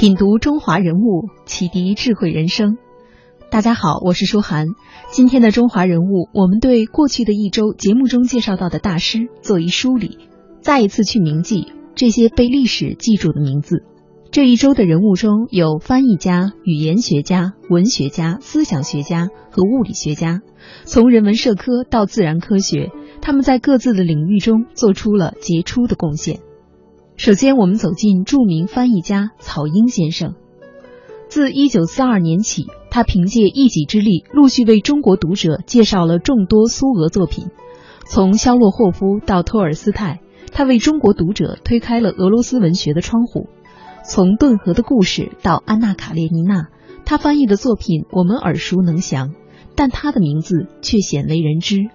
品读中华人物，启迪智慧人生。大家好，我是舒涵。今天的中华人物，我们对过去的一周节目中介绍到的大师做一梳理，再一次去铭记这些被历史记住的名字。这一周的人物中有翻译家、语言学家、文学家、思想学家和物理学家，从人文社科到自然科学，他们在各自的领域中做出了杰出的贡献。首先，我们走进著名翻译家草婴先生。自一九四二年起，他凭借一己之力，陆续为中国读者介绍了众多苏俄作品。从肖洛霍夫到托尔斯泰，他为中国读者推开了俄罗斯文学的窗户。从顿河的故事到《安娜·卡列尼娜》，他翻译的作品我们耳熟能详，但他的名字却鲜为人知。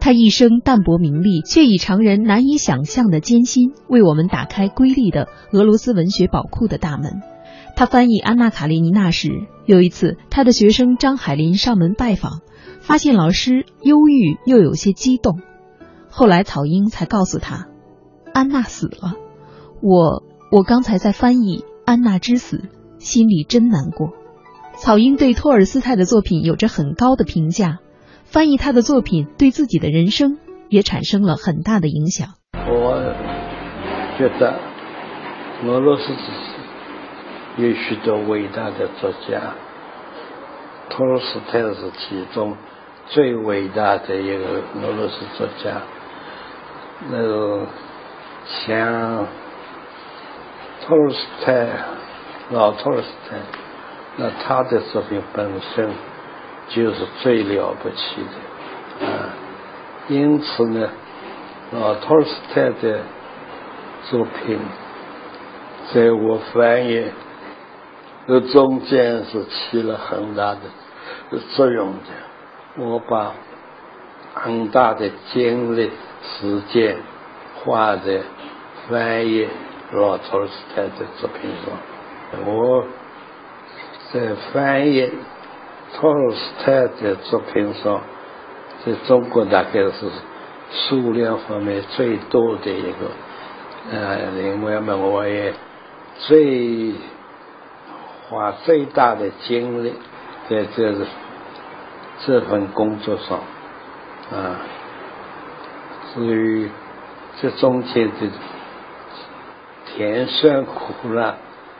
他一生淡泊名利，却以常人难以想象的艰辛，为我们打开瑰丽的俄罗斯文学宝库的大门。他翻译《安娜·卡列尼娜》时，有一次，他的学生张海林上门拜访，发现老师忧郁又有些激动。后来草婴才告诉他，安娜死了。我我刚才在翻译《安娜之死》，心里真难过。草婴对托尔斯泰的作品有着很高的评价。翻译他的作品，对自己的人生也产生了很大的影响。我觉得俄罗斯有许多伟大的作家，托尔斯泰是其中最伟大的一个俄罗斯作家。那个像托尔斯泰，老托尔斯泰，那他的作品本身。就是最了不起的啊！因此呢，啊，托尔斯泰的作品在我翻译的中间是起了很大的作用的。我把很大的精力、时间花在翻译老托尔斯泰的作品上。我在翻译。托尔斯泰的作品上，在中国大概是数量方面最多的一个，呃，另外嘛，我也最花最大的精力在这这份工作上，啊，至于这中间的甜酸苦辣，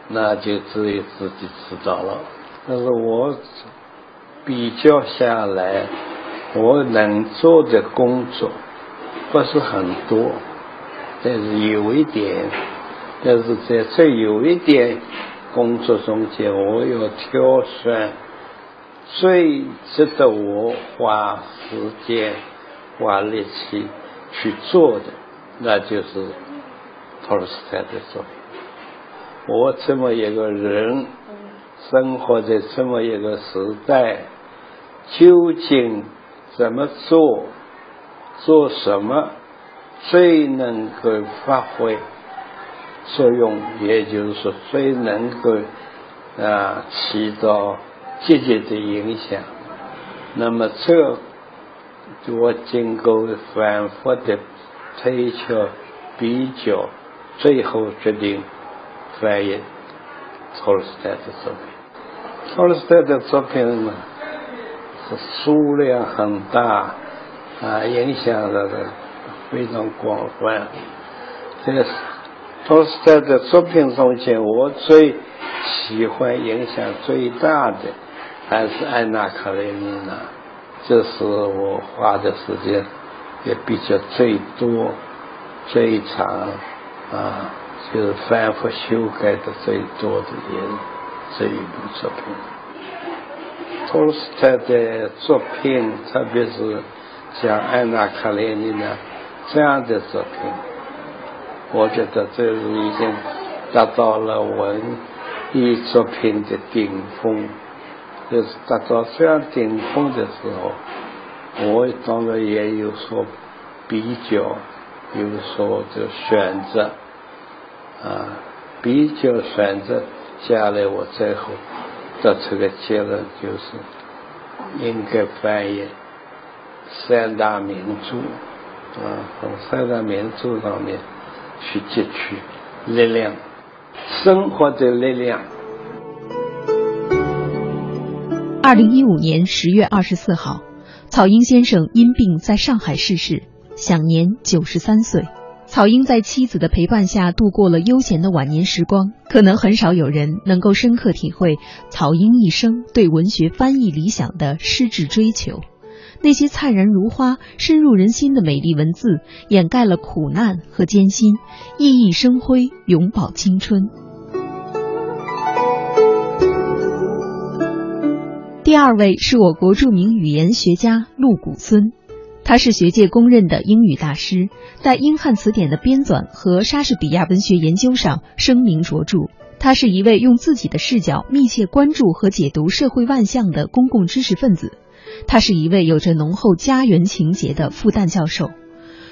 那就只有自己知道了。但是我。比较下来，我能做的工作不是很多，但是有一点，但是在这有一点工作中间，我要挑选最值得我花时间、花力气去做的，那就是托尔斯泰的作品。我这么一个人，生活在这么一个时代。究竟怎么做？做什么最能够发挥作用？也就是说，最能够啊起到积极的影响。那么，这我经过反复的推敲、比较，最后决定翻译托尔斯泰的作品。托尔斯泰的作品呢？数量很大啊，影响的非常广泛。这个托斯泰的作品中间，我最喜欢、影响最大的还是《安娜·卡列尼娜》，这是我花的时间也比较最多、最长啊，就是反复修改的最多的也这一部作品。托尔斯泰的作品，特别是像《安娜·卡列尼娜》这样的作品，我觉得这是已经达到了文艺作品的顶峰。就是达到这样顶峰的时候，我当然也有所比较，有所就选择啊，比较选择下来，我最后。得出个结论就是，应该翻译三大名著，啊，从三大名著上面去汲取力量，生活的力量。二零一五年十月二十四号，草婴先生因病在上海逝世，享年九十三岁。草婴在妻子的陪伴下度过了悠闲的晚年时光，可能很少有人能够深刻体会草婴一生对文学翻译理想的矢志追求。那些灿然如花、深入人心的美丽文字，掩盖了苦难和艰辛，熠熠生辉，永葆青春。第二位是我国著名语言学家陆谷孙。他是学界公认的英语大师，在英汉词典的编纂和莎士比亚文学研究上声名卓著。他是一位用自己的视角密切关注和解读社会万象的公共知识分子。他是一位有着浓厚家园情结的复旦教授。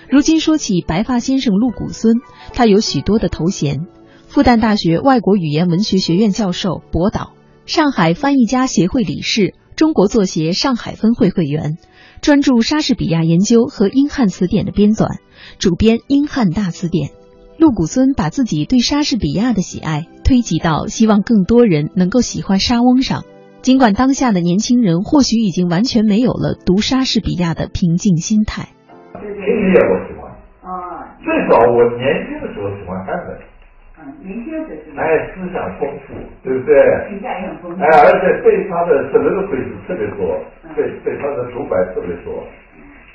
如今说起白发先生陆谷孙，他有许多的头衔：复旦大学外国语言文学学院教授、博导，上海翻译家协会理事，中国作协上海分会会员。专注莎士比亚研究和英汉词典的编纂，主编《英汉大词典》。陆谷孙把自己对莎士比亚的喜爱推及到希望更多人能够喜欢莎翁上。尽管当下的年轻人或许已经完全没有了读莎士比亚的平静心态。听音乐我喜欢啊，最早我年轻的时候喜欢看的。年轻的是哎，思想丰富，对不对？评价也很丰富。哎，而且对他的什么都会是特别多，对对他的独白特别多，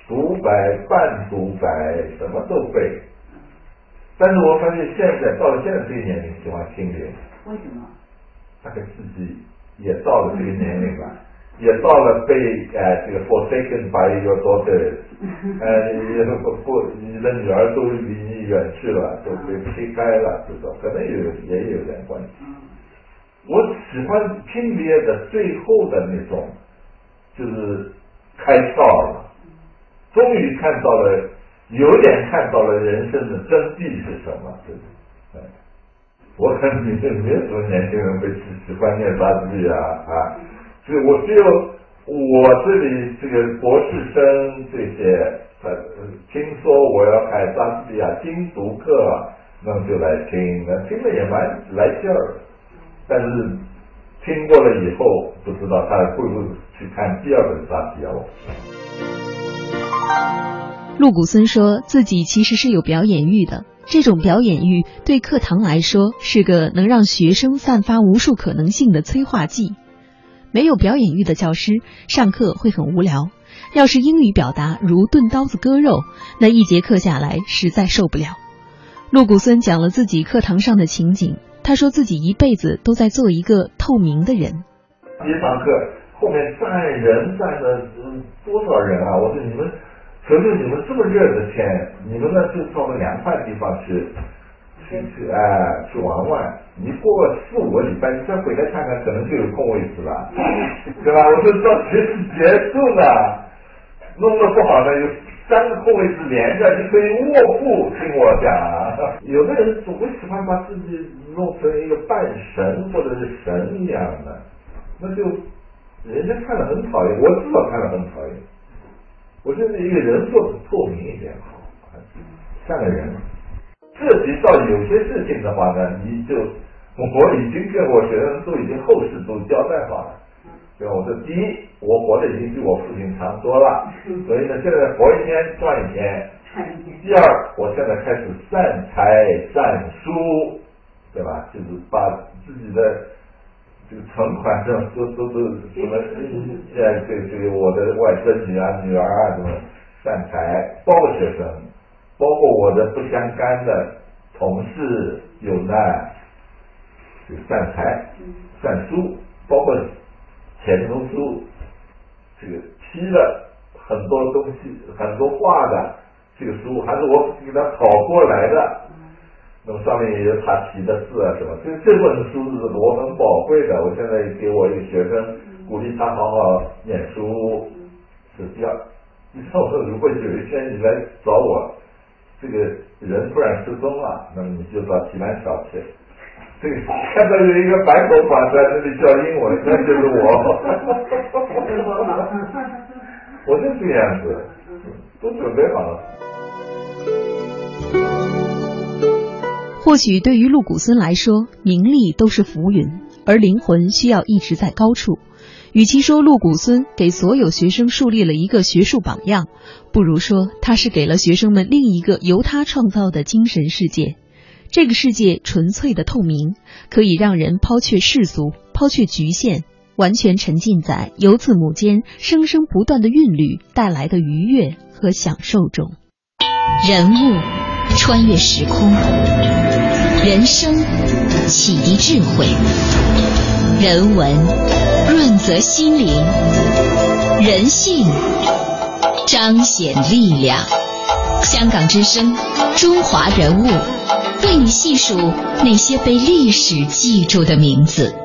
独白、半独白什么都会。但是我发现现在到了现在这个年龄，喜欢听人。为什么？大概自己也到了这个年龄了。也到了被呃这个 forsaken by your daughter，呃不不你的女儿都离你远去了，都被推开了，这种可能有也有点关系。我喜欢听别的最后的那种，就是开窍了，终于看到了，有点看到了人生的真谛是什么，对不对？我看你这没有什么年轻人会喜喜欢念莎士比亚啊。就我只有我这里这个博士生这些，呃，听说我要开莎士比亚精读课，那么就来听，那听了也蛮来劲儿。但是听过了以后，不知道他会不会去看第二本莎士比亚。陆谷孙说自己其实是有表演欲的，这种表演欲对课堂来说是个能让学生散发无数可能性的催化剂。没有表演欲的教师上课会很无聊。要是英语表达如钝刀子割肉，那一节课下来实在受不了。陆谷孙讲了自己课堂上的情景，他说自己一辈子都在做一个透明的人。一堂课后面站人站了多少人啊？我说你们，求求你们这么热的天，你们呢就到个凉快地方去。去哎，去玩玩。你过个四五个礼拜，你再回来看看，可能就有空位置了，对吧？我说到学期结束了，弄得不好呢，有三个空位置连着，你可以卧铺听我讲。有的人总会喜欢把自己弄成一个半神或者是神一样的，那就人家看了很讨厌，我至少看了很讨厌。我觉得一个人做的透明一点好，像个人。涉及到有些事情的话呢，你就我已经跟我学生都已经后事都交代好了。对吧？我说第一，我活的已经比我父亲长多了，所以呢，现在活一天赚一天。第二，我现在开始善财善书，对吧？就是把自己的这个存款这都都都什么，呃，这这个我的外孙女啊、女儿啊什么善财，包括学生。包括我的不相干的同事有难，有散财散书，包括钱钟书这个批了很多东西，很多画的这个书，还是我给他跑过来的。那么上面也有他提的字啊什么，这这本书是我很宝贵的。我现在给我一个学生鼓励他好好念书，是第二。你说如果有一天你来找我。这个人突然失踪了，那么你就到济南小去。这个看到有一个白头发在这里教英文，那就是我。我就这样子，都准备好了。或许对于陆谷孙来说，名利都是浮云，而灵魂需要一直在高处。与其说陆谷孙给所有学生树立了一个学术榜样，不如说他是给了学生们另一个由他创造的精神世界。这个世界纯粹的透明，可以让人抛却世俗，抛却局限，完全沉浸在由字母间生生不断的韵律带来的愉悦和享受中。人物穿越时空，人生启迪智慧，人文润泽心灵，人性彰显力量。香港之声，中华人物。为你细数那些被历史记住的名字。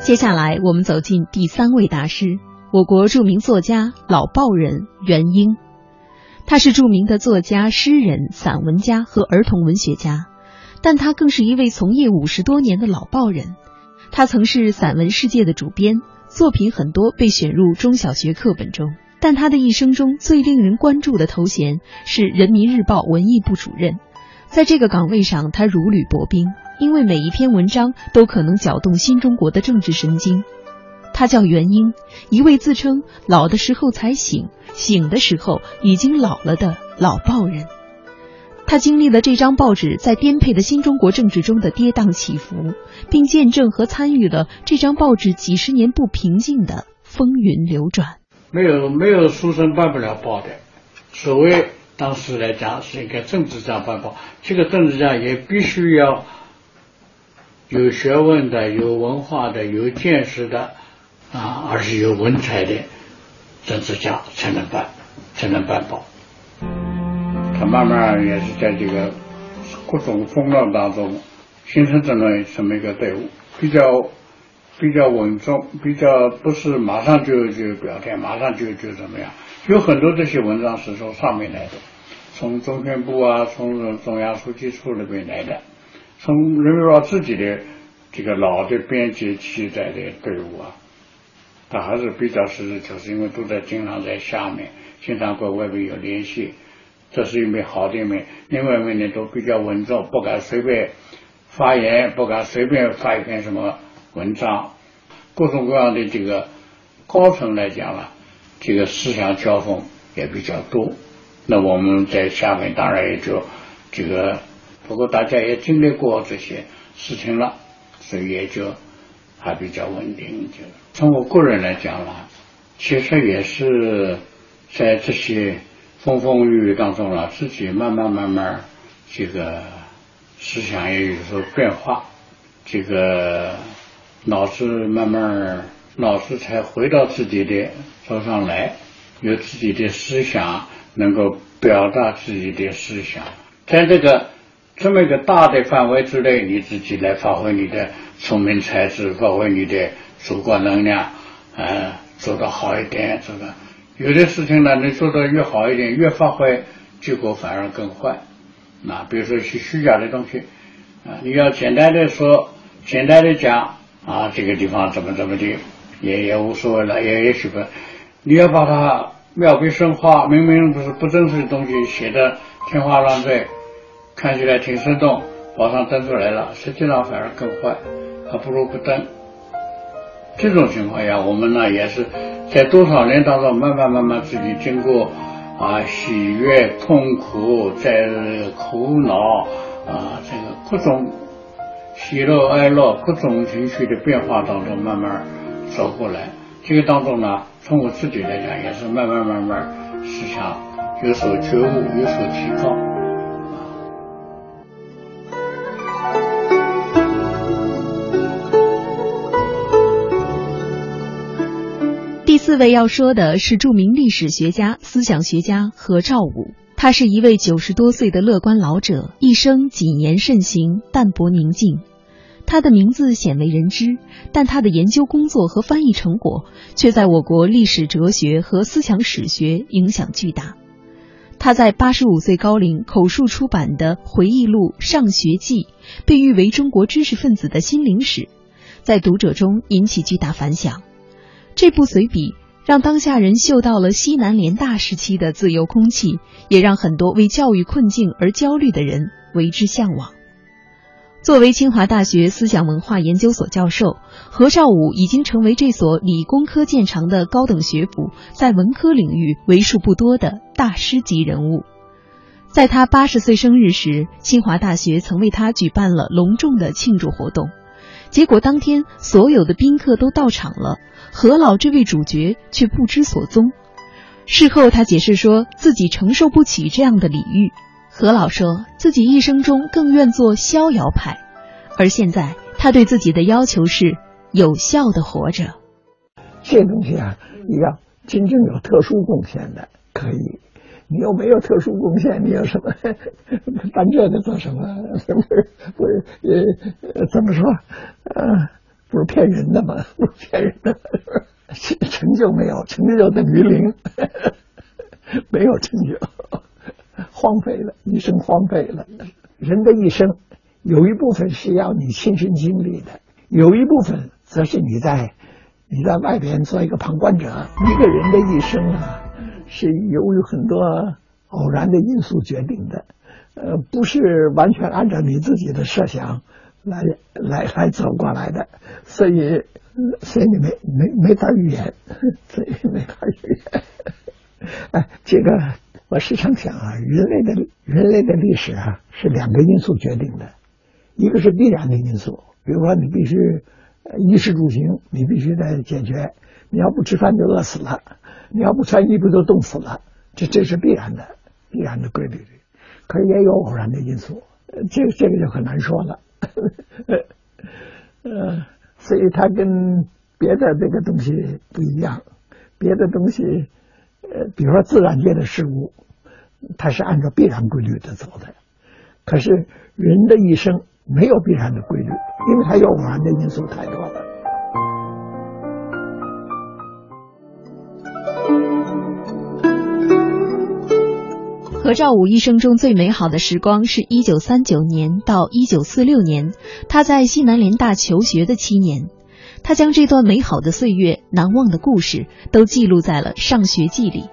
接下来，我们走进第三位大师，我国著名作家老报人袁英。他是著名的作家、诗人、散文家和儿童文学家，但他更是一位从业五十多年的老报人。他曾是《散文世界》的主编，作品很多被选入中小学课本中。但他的一生中最令人关注的头衔是人民日报文艺部主任，在这个岗位上，他如履薄冰，因为每一篇文章都可能搅动新中国的政治神经。他叫袁英，一位自称老的时候才醒，醒的时候已经老了的老报人。他经历了这张报纸在颠沛的新中国政治中的跌宕起伏，并见证和参与了这张报纸几十年不平静的风云流转。没有没有书生办不了报的，所谓当时来讲是一个政治家办报，这个政治家也必须要有学问的、有文化的、有见识的啊，而是有文采的政治家才能办，才能办报。他慢慢也是在这个各种风浪当中形成这么这么一个队伍，比较。比较稳重，比较不是马上就就表态，马上就就怎么样？有很多这些文章是从上面来的，从中宣部啊，从中央书记处那边来的，从人民日报自己的这个老的编辑记载的队伍啊，他还是比较实事求是，因为都在经常在下面，经常跟外面有联系，这是一面好的一面。另外一面呢，都比较稳重，不敢随便发言，不敢随便发一篇什么。文章，各种各样的这个高层来讲了，这个思想交锋也比较多。那我们在下面当然也就这个，不过大家也经历过这些事情了，所以也就还比较稳定。就从我个人来讲了，其实也是在这些风风雨雨当中了，自己慢慢慢慢这个思想也有所变化，这个。脑子慢慢，脑子才回到自己的手上来，有自己的思想，能够表达自己的思想，在这个这么一个大的范围之内，你自己来发挥你的聪明才智，发挥你的主观能量，呃，做得好一点。这个有的事情呢，你做得越好一点，越发挥结果反而更坏。那比如说些虚假的东西，啊，你要简单的说，简单的讲。啊，这个地方怎么怎么的，也也无所谓了，也也许不，你要把它妙笔生花，明明不是不真实的东西，写的天花乱坠，看起来挺生动，网上登出来了，实际上反而更坏，还不如不登。这种情况下，我们呢也是在多少年当中，慢慢慢慢自己经过啊喜悦、痛苦、在苦恼啊这个各种。喜乐哀乐各种情绪的变化当中，慢慢走过来。这个当中呢，从我自己来讲，也是慢慢慢慢思想有所觉悟，有所提高。四位要说的是著名历史学家、思想学家何兆武。他是一位九十多岁的乐观老者，一生谨言慎行，淡泊宁静。他的名字鲜为人知，但他的研究工作和翻译成果却在我国历史哲学和思想史学影响巨大。他在八十五岁高龄口述出版的回忆录《上学记》，被誉为中国知识分子的心灵史，在读者中引起巨大反响。这部随笔让当下人嗅到了西南联大时期的自由空气，也让很多为教育困境而焦虑的人为之向往。作为清华大学思想文化研究所教授，何兆武已经成为这所理工科见长的高等学府在文科领域为数不多的大师级人物。在他八十岁生日时，清华大学曾为他举办了隆重的庆祝活动。结果当天所有的宾客都到场了，何老这位主角却不知所踪。事后他解释说自己承受不起这样的礼遇。何老说自己一生中更愿做逍遥派，而现在他对自己的要求是有效的活着。这东西啊，你要真正有特殊贡献的可以。你又没有特殊贡献，你有什么办这个做什么？不是？不呃，怎么说？呃，不是骗人的吗？不是骗人的，成就没有，成就等于零，没有成就，荒废了，一生荒废了。人的一生有一部分是要你亲身经历的，有一部分则是你在你在外边做一个旁观者。一个人的一生啊。是由于很多偶然的因素决定的，呃，不是完全按照你自己的设想来来来走过来的，所以所以你没没没法预言，所以没法预言。哎，这个我时常想啊，人类的人类的历史啊，是两个因素决定的，一个是必然的因素，比如说你必须衣食住行，你必须得解决，你要不吃饭就饿死了。你要不穿衣服就冻死了，这这是必然的，必然的规律。可是也有偶然的因素，这个这个就很难说了。呃，所以它跟别的这个东西不一样，别的东西，呃，比如说自然界的事物，它是按照必然规律的走的。可是人的一生没有必然的规律，因为它有偶然的因素太多了。何兆武一生中最美好的时光是一九三九年到一九四六年，他在西南联大求学的七年。他将这段美好的岁月、难忘的故事都记录在了《上学记》里。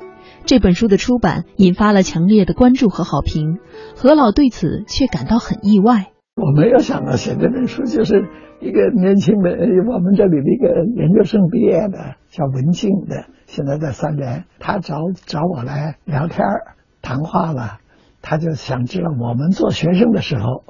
这本书的出版引发了强烈的关注和好评。何老对此却感到很意外。我没有想到写这本书，就是一个年轻的我们这里的一个研究生毕业的，叫文静的，现在在三联，他找找我来聊天儿。谈话了，他就想知道我们做学生的时候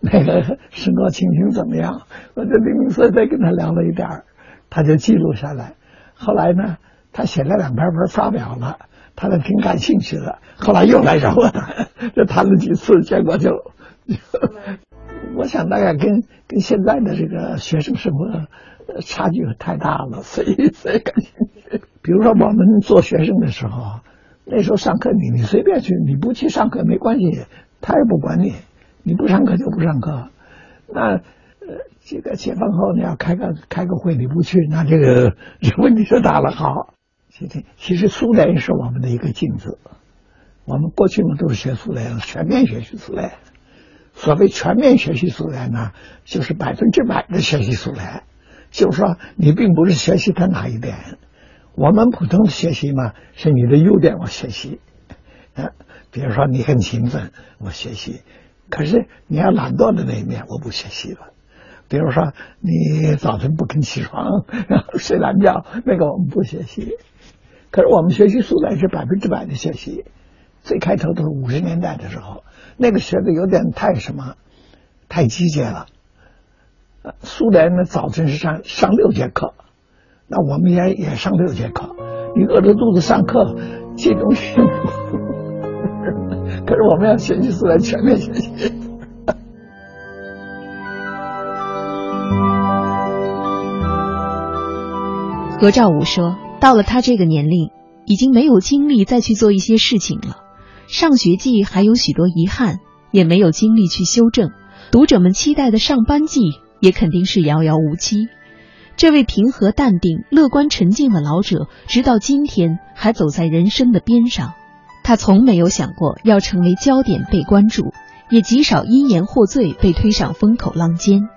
那个生活情形怎么样。我就零零碎碎跟他聊了一点他就记录下来。后来呢，他写了两篇文发表了，他就挺感兴趣的。后来又来找我谈，就谈了几次，结果就，我想大概跟跟现在的这个学生生活差距太大了，所以所以感兴趣。比如说我们做学生的时候。那时候上课你你随便去，你不去上课没关系，他也不管你，你不上课就不上课。那呃，这个解放后你要开个开个会你不去，那这个 这问题就大了。好，其实其实苏联是我们的一个镜子，我们过去嘛都是学苏联，全面学习苏联。所谓全面学习苏联呢，就是百分之百的学习苏联，就是说你并不是学习他哪一点。我们普通的学习嘛，是你的优点我学习，啊，比如说你很勤奋，我学习；可是你要懒惰的那一面，我不学习了。比如说你早晨不肯起床，然后睡懒觉，那个我们不学习。可是我们学习苏联是百分之百的学习。最开头都是五十年代的时候，那个学的有点太什么，太机械了。苏联呢，早晨是上上六节课。那我们也也上六节课，你饿着肚子上课，这种，可是我们要学习出来全面学习。何兆武说：“到了他这个年龄，已经没有精力再去做一些事情了。上学季还有许多遗憾，也没有精力去修正。读者们期待的上班季，也肯定是遥遥无期。”这位平和、淡定、乐观、沉静的老者，直到今天还走在人生的边上。他从没有想过要成为焦点被关注，也极少因言获罪被推上风口浪尖。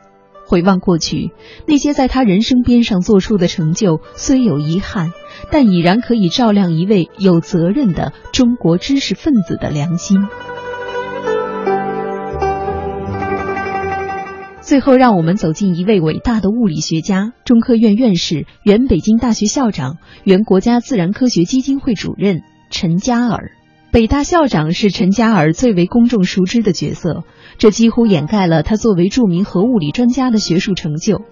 回望过去，那些在他人生边上做出的成就，虽有遗憾，但已然可以照亮一位有责任的中国知识分子的良心。最后，让我们走进一位伟大的物理学家、中科院院士、原北京大学校长、原国家自然科学基金会主任陈嘉尔。北大校长是陈嘉尔最为公众熟知的角色，这几乎掩盖了他作为著名核物理专家的学术成就。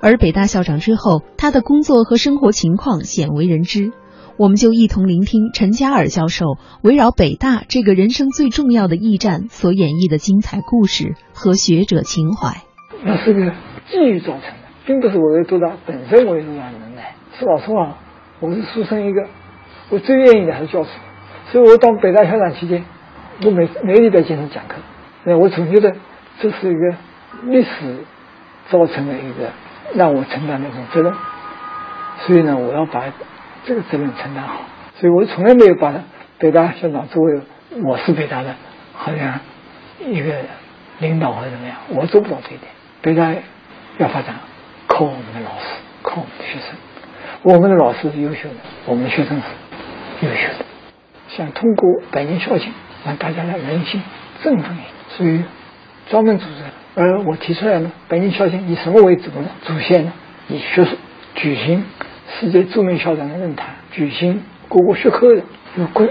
而北大校长之后，他的工作和生活情况鲜为人知。我们就一同聆听陈嘉尔教授围绕北大这个人生最重要的驿站所演绎的精彩故事和学者情怀。那是个机遇造成的，并不是我有多大本身我有多大能耐。说老实话，我是书生一个，我最愿意的还是教书。所以我当北大校长期间，我每每个礼拜经常讲课。那我总觉得这是一个历史造成的一个让我承担的一种责任。所以呢，我要把这个责任承担好。所以我从来没有把北大校长作为我是北大的，好像一个领导或者怎么样，我做不到这一点。北大要发展，靠我们的老师，靠我们的学生。我们的老师是优秀的，我们的学生是优秀的。想通过百年校庆，让大家的人心振奋一下，所以专门组织。而我提出来呢，百年校庆以什么为主呢？主线呢？以学术举行世界著名校长的论坛，举行各个学科的有关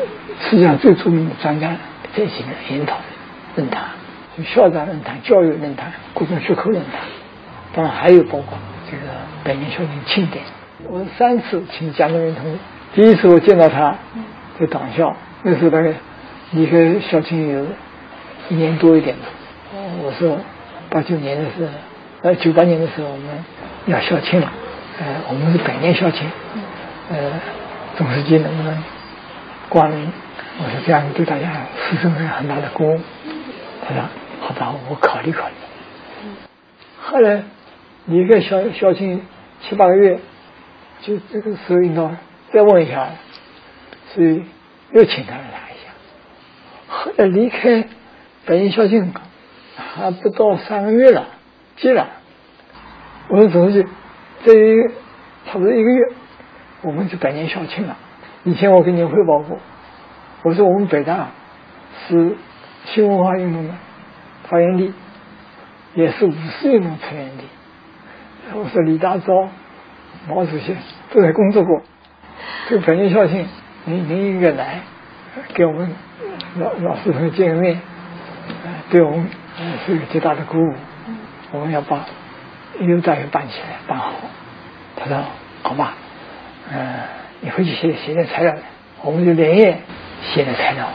世界上最著名的专家进行的研讨论坛。校长论坛、教育论坛、各种学科论坛，当然还有包括这个百年校庆庆典。我三次请蒋中云同志，第一次我见到他在党校，那时候大概离开校庆有一年多一点吧。我说八九年的时候，呃九八年的时候我们要校庆了，呃我们是百年校庆，呃总书记能不能光临？我说这样对大家师生有很大的鼓舞。他说。好吧，我考虑考虑。后来离开校校庆七八个月，就这个时候应该再问一下，所以又请他来谈一下。后来离开北京校庆还不到三个月了，接了。我说总书记，这差不多一个月，我们就百年校庆了。以前我跟您汇报过，我说我们北大是新文化运动的。发源地也是五四运动成源地。我说李大钊、毛主席都在工作过。这个百年校庆，您您应该来，给我们老老师同见个面，对我们是一个极大的鼓舞。我们要把一流大学办起来，办好。他说：“好吧，嗯，你回去写写点材料来。”我们就连夜写点材料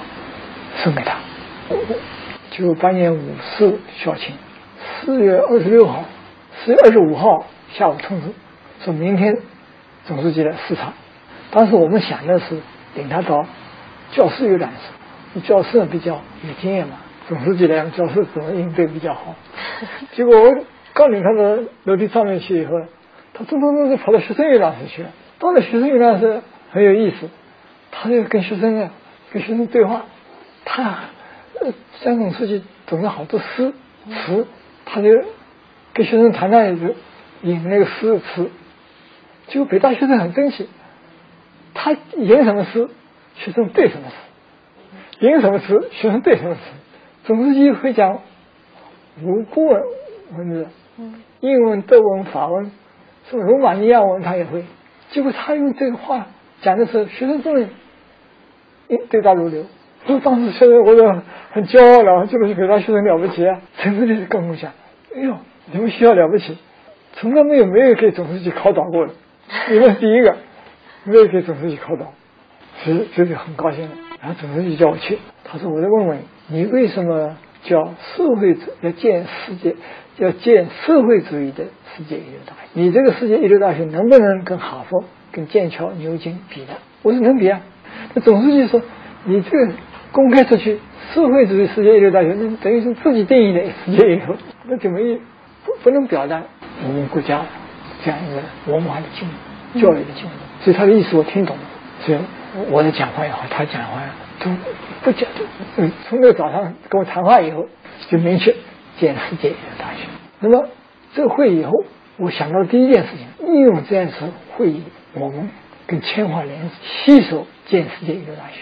送给他。九八年五四校庆，四月二十六号，四月二十五号下午通知，说明天总书记来视察。当时我们想的是领他到教室游览室，教室比较有经验嘛，总书记来教室怎么应对比较好。结果我刚领他到楼梯上面去以后，他匆匆匆就跑到学生游览室去了。到了学生游览室很有意思，他就跟学生啊，跟学生对话，他。呃江总书记总是好多诗词，他就给学生谈谈，就引那个诗词。结果北大学生很争气，他引什么诗，学生对什么诗；引什么词，学生对什么词。总书记会讲五国文文字，英文、德文、法文，什么罗马尼亚文他也会。结果他用这个话讲的时候，学生真的对答如流。我当时现在，我就很骄傲了，这个是北大学生了不起啊！陈书记跟我讲：“哎呦，你们学校了不起，从来没有没有给总书记考倒过的，你们第一个没有给总书记考倒，所以这就很高兴了。然后总书记叫我去，他说：“我再问问你，为什么叫社会主义要建世界，要建社会主义的世界一流大学？你这个世界一流大学能不能跟哈佛、跟剑桥、牛津比呢？”我说：“能比啊。”那总书记说：“你这个。”公开出去，社会主义世界一流大学，那等于是自己定义的世界一流，那怎么也不不能表达我们国家这样一个文化的进步、教育的进步。所以他的意思我听懂了，所以我的讲话也好，他讲话都不讲。嗯，从那个早上跟我谈话以后，就明确建世界一流大学。那么这个会以后，我想到第一件事情，利用这样一次会议，我们跟清华联携手建世界一流大学。